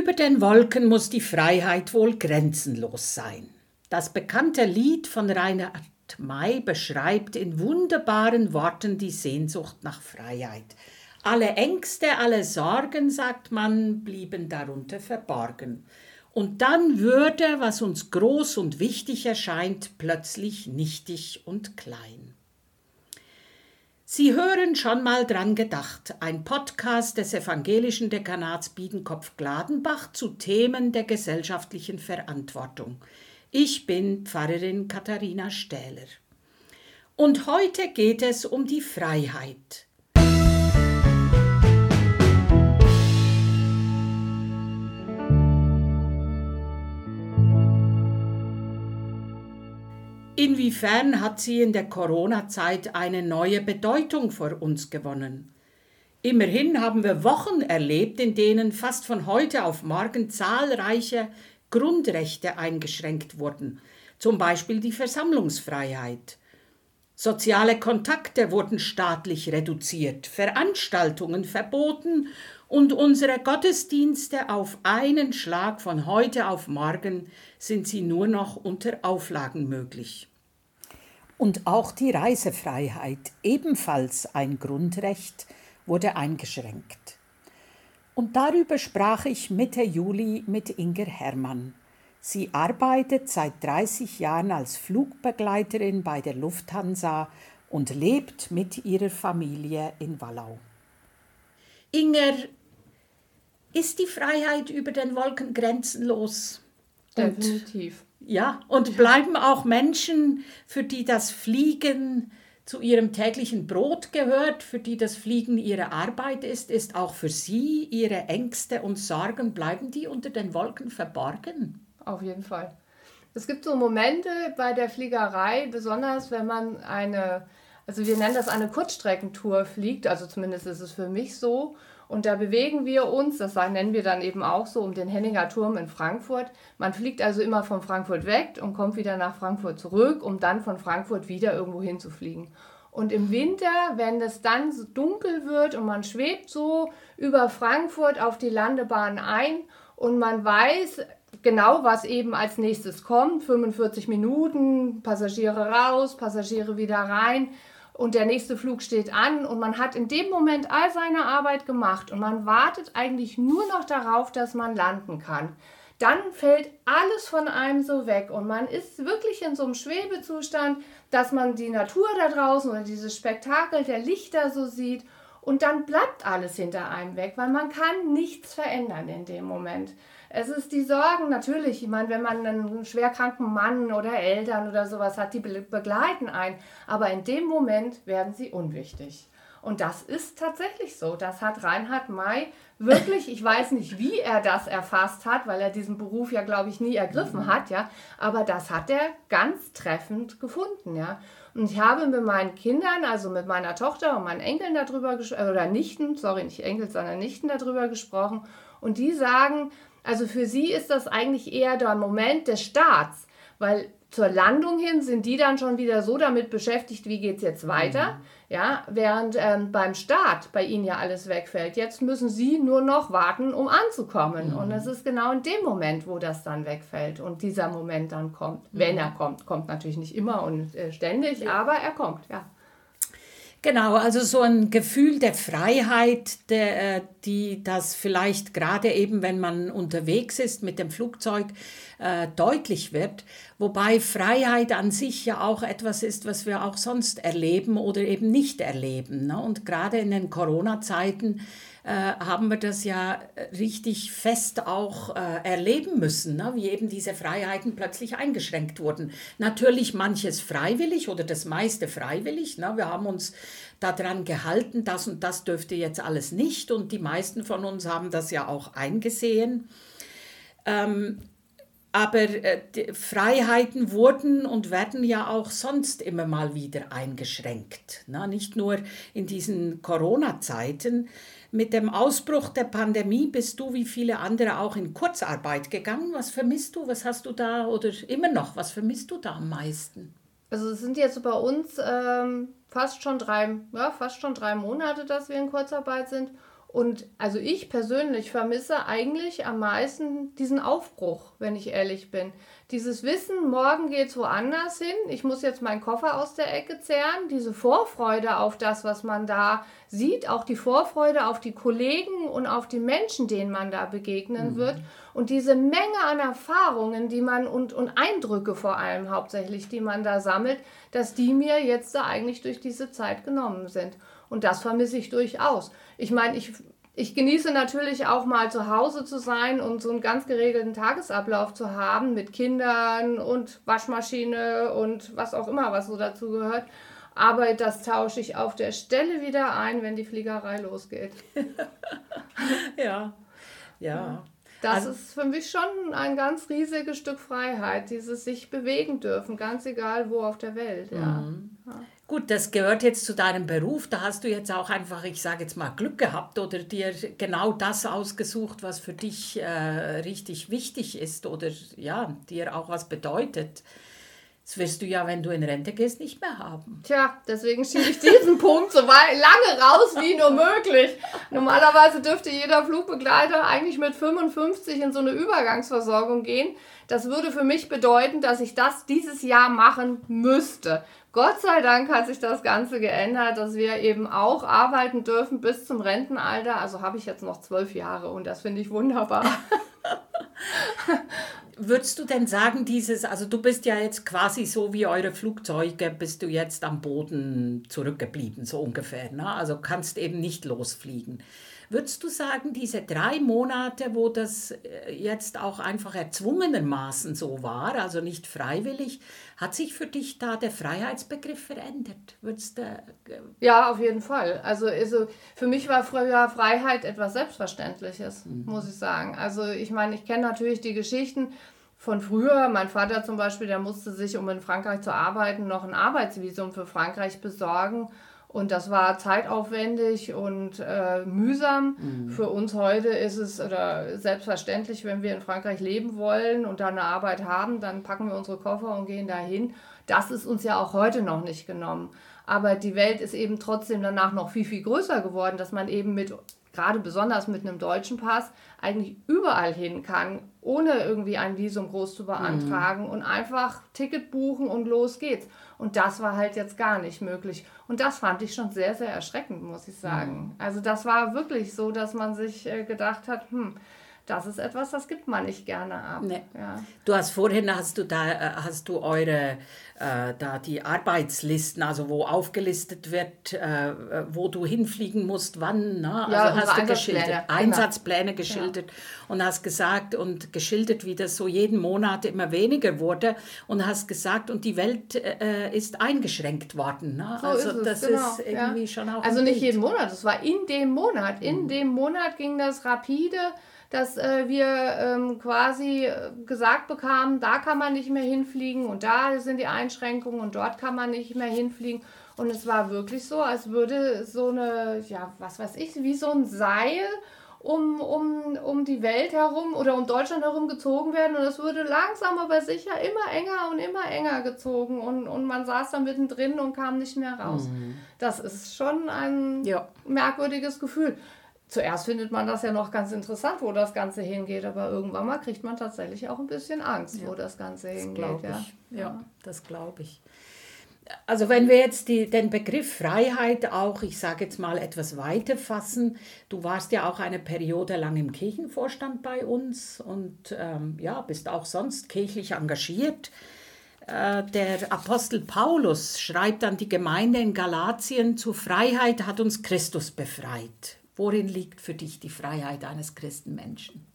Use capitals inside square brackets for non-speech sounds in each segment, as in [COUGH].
Über den Wolken muss die Freiheit wohl grenzenlos sein. Das bekannte Lied von Reinhard May beschreibt in wunderbaren Worten die Sehnsucht nach Freiheit. Alle Ängste, alle Sorgen, sagt man, blieben darunter verborgen. Und dann würde, was uns groß und wichtig erscheint, plötzlich nichtig und klein. Sie hören schon mal dran gedacht, ein Podcast des evangelischen Dekanats Biedenkopf-Gladenbach zu Themen der gesellschaftlichen Verantwortung. Ich bin Pfarrerin Katharina Stähler. Und heute geht es um die Freiheit. Inwiefern hat sie in der Corona-Zeit eine neue Bedeutung vor uns gewonnen? Immerhin haben wir Wochen erlebt, in denen fast von heute auf morgen zahlreiche Grundrechte eingeschränkt wurden, zum Beispiel die Versammlungsfreiheit. Soziale Kontakte wurden staatlich reduziert, Veranstaltungen verboten und unsere Gottesdienste auf einen Schlag von heute auf morgen sind sie nur noch unter Auflagen möglich. Und auch die Reisefreiheit, ebenfalls ein Grundrecht, wurde eingeschränkt. Und darüber sprach ich Mitte Juli mit Inger Hermann. Sie arbeitet seit 30 Jahren als Flugbegleiterin bei der Lufthansa und lebt mit ihrer Familie in Wallau. Inger, ist die Freiheit über den Wolken grenzenlos? Definitiv. Ja, und bleiben auch Menschen, für die das Fliegen zu ihrem täglichen Brot gehört, für die das Fliegen ihre Arbeit ist, ist auch für sie ihre Ängste und Sorgen, bleiben die unter den Wolken verborgen? Auf jeden Fall. Es gibt so Momente bei der Fliegerei, besonders wenn man eine, also wir nennen das eine Kurzstreckentour fliegt, also zumindest ist es für mich so, und da bewegen wir uns, das nennen wir dann eben auch so, um den Henninger Turm in Frankfurt. Man fliegt also immer von Frankfurt weg und kommt wieder nach Frankfurt zurück, um dann von Frankfurt wieder irgendwo hinzufliegen. Und im Winter, wenn es dann so dunkel wird und man schwebt so über Frankfurt auf die Landebahn ein und man weiß genau, was eben als nächstes kommt, 45 Minuten, Passagiere raus, Passagiere wieder rein, und der nächste Flug steht an und man hat in dem Moment all seine Arbeit gemacht und man wartet eigentlich nur noch darauf, dass man landen kann. Dann fällt alles von einem so weg und man ist wirklich in so einem Schwebezustand, dass man die Natur da draußen oder dieses Spektakel der Lichter so sieht und dann bleibt alles hinter einem weg, weil man kann nichts verändern in dem Moment. Es ist die Sorgen natürlich. Ich meine, wenn man einen schwerkranken Mann oder Eltern oder sowas hat, die begleiten einen. Aber in dem Moment werden sie unwichtig. Und das ist tatsächlich so. Das hat Reinhard May wirklich, ich weiß nicht, wie er das erfasst hat, weil er diesen Beruf ja, glaube ich, nie ergriffen hat, ja. Aber das hat er ganz treffend gefunden, ja. Und ich habe mit meinen Kindern, also mit meiner Tochter und meinen Enkeln darüber gesprochen, oder Nichten, sorry, nicht Enkel, sondern Nichten darüber gesprochen. Und die sagen, also für sie ist das eigentlich eher der Moment des Starts, weil zur Landung hin sind die dann schon wieder so damit beschäftigt, wie geht es jetzt weiter. Mhm. Ja, während ähm, beim Start bei ihnen ja alles wegfällt. Jetzt müssen sie nur noch warten, um anzukommen. Mhm. Und es ist genau in dem Moment, wo das dann wegfällt und dieser Moment dann kommt. Mhm. Wenn er kommt. Kommt natürlich nicht immer und äh, ständig, ja. aber er kommt, ja. Genau, also so ein Gefühl der Freiheit, der, äh, die das vielleicht gerade eben, wenn man unterwegs ist mit dem Flugzeug, äh, deutlich wird. Wobei Freiheit an sich ja auch etwas ist, was wir auch sonst erleben oder eben nicht erleben. Ne? Und gerade in den Corona-Zeiten äh, haben wir das ja richtig fest auch äh, erleben müssen, ne? wie eben diese Freiheiten plötzlich eingeschränkt wurden. Natürlich manches freiwillig oder das meiste freiwillig. Ne? Wir haben uns daran gehalten, das und das dürfte jetzt alles nicht und die meisten von uns haben das ja auch eingesehen. Ähm, aber äh, Freiheiten wurden und werden ja auch sonst immer mal wieder eingeschränkt. Na, nicht nur in diesen Corona-Zeiten. Mit dem Ausbruch der Pandemie bist du wie viele andere auch in Kurzarbeit gegangen. Was vermisst du? Was hast du da oder immer noch? Was vermisst du da am meisten? Also es sind jetzt bei uns ähm, fast schon drei, ja, fast schon drei Monate, dass wir in Kurzarbeit sind. Und also ich persönlich vermisse eigentlich am meisten diesen Aufbruch, wenn ich ehrlich bin. Dieses Wissen, morgen geht es woanders hin, ich muss jetzt meinen Koffer aus der Ecke zehren, diese Vorfreude auf das, was man da sieht, auch die Vorfreude auf die Kollegen und auf die Menschen, denen man da begegnen mhm. wird. Und diese Menge an Erfahrungen, die man und, und Eindrücke vor allem hauptsächlich, die man da sammelt, dass die mir jetzt da eigentlich durch diese Zeit genommen sind. Und das vermisse ich durchaus. Ich meine, ich, ich genieße natürlich auch mal zu Hause zu sein und so einen ganz geregelten Tagesablauf zu haben mit Kindern und Waschmaschine und was auch immer, was so dazu gehört. Aber das tausche ich auf der Stelle wieder ein, wenn die Fliegerei losgeht. [LAUGHS] ja, ja. Das also, ist für mich schon ein ganz riesiges Stück Freiheit, dieses sich bewegen dürfen, ganz egal wo auf der Welt. Ja. Mhm. ja. Gut, das gehört jetzt zu deinem Beruf. Da hast du jetzt auch einfach, ich sage jetzt mal, Glück gehabt oder dir genau das ausgesucht, was für dich äh, richtig wichtig ist oder ja, dir auch was bedeutet. Das wirst du ja, wenn du in Rente gehst, nicht mehr haben. Tja, deswegen schiebe ich diesen Punkt so lange raus wie nur möglich. Normalerweise dürfte jeder Flugbegleiter eigentlich mit 55 in so eine Übergangsversorgung gehen. Das würde für mich bedeuten, dass ich das dieses Jahr machen müsste. Gott sei Dank hat sich das Ganze geändert, dass wir eben auch arbeiten dürfen bis zum Rentenalter. Also habe ich jetzt noch zwölf Jahre und das finde ich wunderbar. [LAUGHS] würdest du denn sagen, dieses, also du bist ja jetzt quasi so wie eure Flugzeuge, bist du jetzt am Boden zurückgeblieben, so ungefähr. Ne? Also kannst eben nicht losfliegen. Würdest du sagen, diese drei Monate, wo das äh, jetzt auch einfach erzwungenermaßen so war, also nicht freiwillig, hat sich für dich da der Freiheitsbegriff verändert? Würdest du, äh, ja, auf jeden Fall. Also, also für mich war früher Freiheit etwas Selbstverständliches, mhm. muss ich sagen. Also ich meine, ich kenne natürlich die Geschichten, von früher. Mein Vater zum Beispiel, der musste sich, um in Frankreich zu arbeiten, noch ein Arbeitsvisum für Frankreich besorgen. Und das war zeitaufwendig und äh, mühsam. Mhm. Für uns heute ist es oder selbstverständlich, wenn wir in Frankreich leben wollen und da eine Arbeit haben, dann packen wir unsere Koffer und gehen dahin. Das ist uns ja auch heute noch nicht genommen. Aber die Welt ist eben trotzdem danach noch viel, viel größer geworden, dass man eben mit, gerade besonders mit einem deutschen Pass, eigentlich überall hin kann, ohne irgendwie ein Visum groß zu beantragen mhm. und einfach Ticket buchen und los geht's. Und das war halt jetzt gar nicht möglich. Und das fand ich schon sehr, sehr erschreckend, muss ich sagen. Mhm. Also das war wirklich so, dass man sich äh, gedacht hat, hm, das ist etwas, das gibt man nicht gerne ab. Nee. Ja. Du hast vorhin hast du da äh, hast du eure äh, da die Arbeitslisten, also wo aufgelistet wird, äh, wo du hinfliegen musst, wann, ne? Also ja, hast du geschildert, genau. Einsatzpläne geschildert ja. und hast gesagt und geschildert, wie das so jeden Monat immer weniger wurde und hast gesagt und die Welt äh, ist eingeschränkt worden. Ne? So also ist das genau. ist irgendwie schon auch Also nicht jeden Monat, es war in dem Monat. In mhm. dem Monat ging das rapide dass äh, wir ähm, quasi äh, gesagt bekamen, da kann man nicht mehr hinfliegen und da sind die Einschränkungen und dort kann man nicht mehr hinfliegen. Und es war wirklich so, als würde so eine, ja, was weiß ich, wie so ein Seil um, um, um die Welt herum oder um Deutschland herum gezogen werden und es wurde langsam aber sicher immer enger und immer enger gezogen und, und man saß dann mittendrin und kam nicht mehr raus. Mhm. Das ist schon ein ja. merkwürdiges Gefühl zuerst findet man das ja noch ganz interessant, wo das Ganze hingeht, aber irgendwann mal kriegt man tatsächlich auch ein bisschen Angst, ja, wo das Ganze das hingeht. Ja. ja. das glaube ich. Also wenn wir jetzt die, den Begriff Freiheit auch, ich sage jetzt mal, etwas weiter fassen, du warst ja auch eine Periode lang im Kirchenvorstand bei uns und ähm, ja, bist auch sonst kirchlich engagiert. Äh, der Apostel Paulus schreibt an die Gemeinde in Galatien, zu Freiheit hat uns Christus befreit. Worin liegt für dich die Freiheit eines Christenmenschen?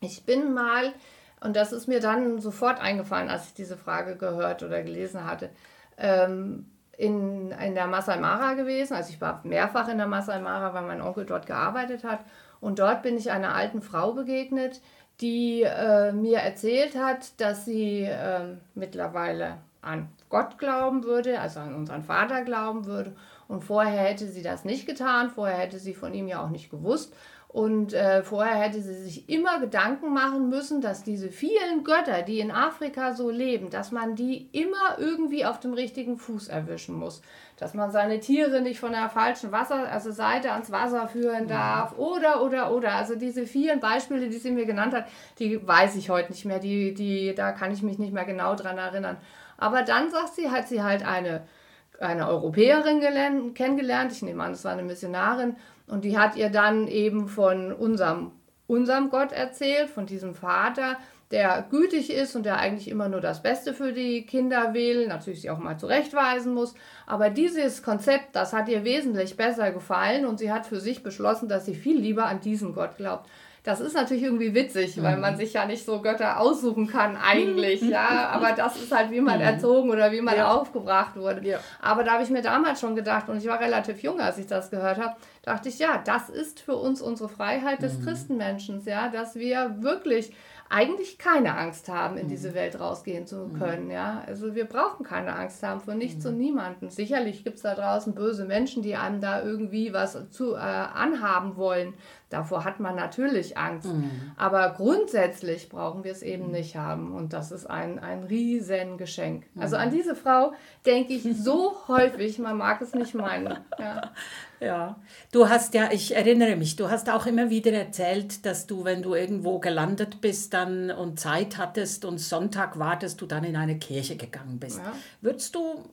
Ich bin mal, und das ist mir dann sofort eingefallen, als ich diese Frage gehört oder gelesen hatte, ähm, in, in der Masai Mara gewesen. Also ich war mehrfach in der Masai Mara, weil mein Onkel dort gearbeitet hat. Und dort bin ich einer alten Frau begegnet, die äh, mir erzählt hat, dass sie äh, mittlerweile an Gott glauben würde, also an unseren Vater glauben würde und vorher hätte sie das nicht getan, vorher hätte sie von ihm ja auch nicht gewusst. Und äh, vorher hätte sie sich immer Gedanken machen müssen, dass diese vielen Götter, die in Afrika so leben, dass man die immer irgendwie auf dem richtigen Fuß erwischen muss. Dass man seine Tiere nicht von der falschen Wasser, also Seite ans Wasser führen darf. Oder, oder, oder. Also diese vielen Beispiele, die sie mir genannt hat, die weiß ich heute nicht mehr. Die, die, da kann ich mich nicht mehr genau dran erinnern. Aber dann sagt sie, hat sie halt eine, eine Europäerin kennengelernt. Ich nehme an, es war eine Missionarin und die hat ihr dann eben von unserem, unserem Gott erzählt, von diesem Vater, der gütig ist und der eigentlich immer nur das Beste für die Kinder will, natürlich sie auch mal zurechtweisen muss. Aber dieses Konzept, das hat ihr wesentlich besser gefallen und sie hat für sich beschlossen, dass sie viel lieber an diesen Gott glaubt. Das ist natürlich irgendwie witzig, weil man mhm. sich ja nicht so Götter aussuchen kann eigentlich, ja. Aber [LAUGHS] das ist halt, wie man mhm. erzogen oder wie man ja. aufgebracht wurde. Ja. Aber da habe ich mir damals schon gedacht, und ich war relativ jung, als ich das gehört habe, dachte ich, ja, das ist für uns unsere Freiheit des mhm. Christenmenschens, ja, dass wir wirklich eigentlich keine Angst haben, in mhm. diese Welt rausgehen zu mhm. können. Ja? Also wir brauchen keine Angst haben vor nichts mhm. und niemanden. Sicherlich gibt es da draußen böse Menschen, die einem da irgendwie was zu äh, anhaben wollen. Davor hat man natürlich Angst. Mhm. Aber grundsätzlich brauchen wir es eben mhm. nicht haben. Und das ist ein, ein Riesengeschenk. Also an diese Frau denke ich [LAUGHS] so häufig, man mag es nicht meinen. Ja. [LAUGHS] Ja, du hast ja, ich erinnere mich, du hast auch immer wieder erzählt, dass du, wenn du irgendwo gelandet bist dann und Zeit hattest und Sonntag war, dass du dann in eine Kirche gegangen bist. Ja. Würdest du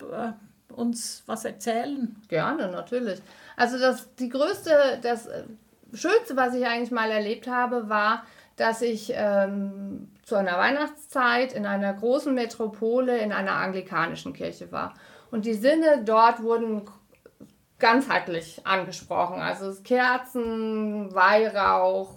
äh, uns was erzählen? Gerne, natürlich. Also das, die größte, das äh, Schönste, was ich eigentlich mal erlebt habe, war, dass ich ähm, zu einer Weihnachtszeit in einer großen Metropole in einer anglikanischen Kirche war. Und die Sinne dort wurden ganzheitlich angesprochen. Also Kerzen, Weihrauch,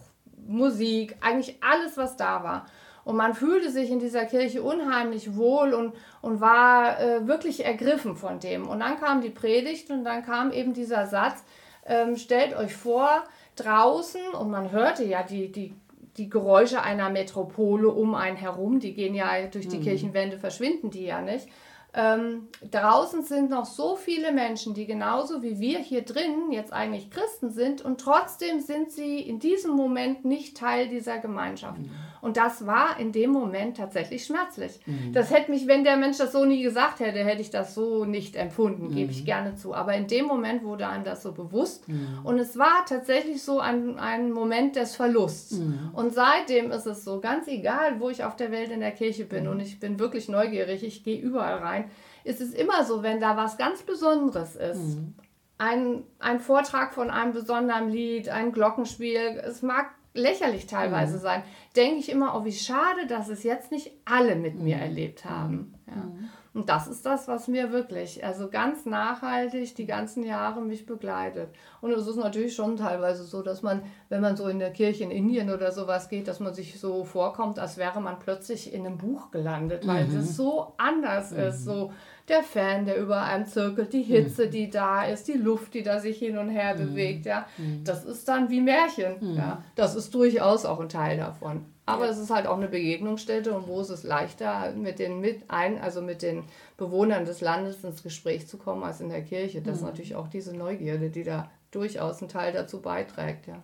Musik, eigentlich alles, was da war. Und man fühlte sich in dieser Kirche unheimlich wohl und, und war äh, wirklich ergriffen von dem. Und dann kam die Predigt und dann kam eben dieser Satz, ähm, stellt euch vor, draußen, und man hörte ja die, die, die Geräusche einer Metropole um einen herum, die gehen ja durch die mhm. Kirchenwände, verschwinden die ja nicht. Ähm, draußen sind noch so viele Menschen, die genauso wie wir hier drinnen jetzt eigentlich Christen sind und trotzdem sind sie in diesem Moment nicht Teil dieser Gemeinschaft. Mhm. Und das war in dem Moment tatsächlich schmerzlich. Mhm. Das hätte mich, wenn der Mensch das so nie gesagt hätte, hätte ich das so nicht empfunden, mhm. gebe ich gerne zu. Aber in dem Moment wurde einem das so bewusst. Mhm. Und es war tatsächlich so ein, ein Moment des Verlusts. Mhm. Und seitdem ist es so, ganz egal, wo ich auf der Welt in der Kirche bin, mhm. und ich bin wirklich neugierig, ich gehe überall rein, ist es immer so, wenn da was ganz Besonderes ist. Mhm. Ein, ein Vortrag von einem besonderen Lied, ein Glockenspiel, es mag lächerlich teilweise mhm. sein, denke ich immer, oh, wie schade, dass es jetzt nicht alle mit mir mhm. erlebt haben. Ja. Mhm. Und das ist das, was mir wirklich, also ganz nachhaltig die ganzen Jahre mich begleitet. Und es ist natürlich schon teilweise so, dass man, wenn man so in der Kirche in Indien oder sowas geht, dass man sich so vorkommt, als wäre man plötzlich in einem Buch gelandet, weil mhm. es so anders mhm. ist. So der Fan, der über einem zirkelt, die Hitze, mhm. die da ist, die Luft, die da sich hin und her mhm. bewegt, ja. Mhm. Das ist dann wie Märchen, mhm. ja. Das ist durchaus auch ein Teil davon. Aber ja. es ist halt auch eine Begegnungsstätte und wo ist es leichter, mit den mit ein, also mit den Bewohnern des Landes ins Gespräch zu kommen als in der Kirche. Das ist mhm. natürlich auch diese Neugierde, die da durchaus einen Teil dazu beiträgt, ja.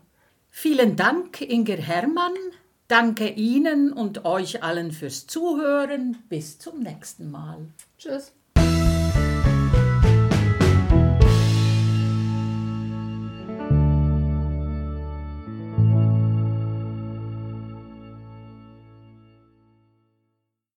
Vielen Dank, Inger Hermann. Danke Ihnen und euch allen fürs Zuhören. Bis zum nächsten Mal. Tschüss.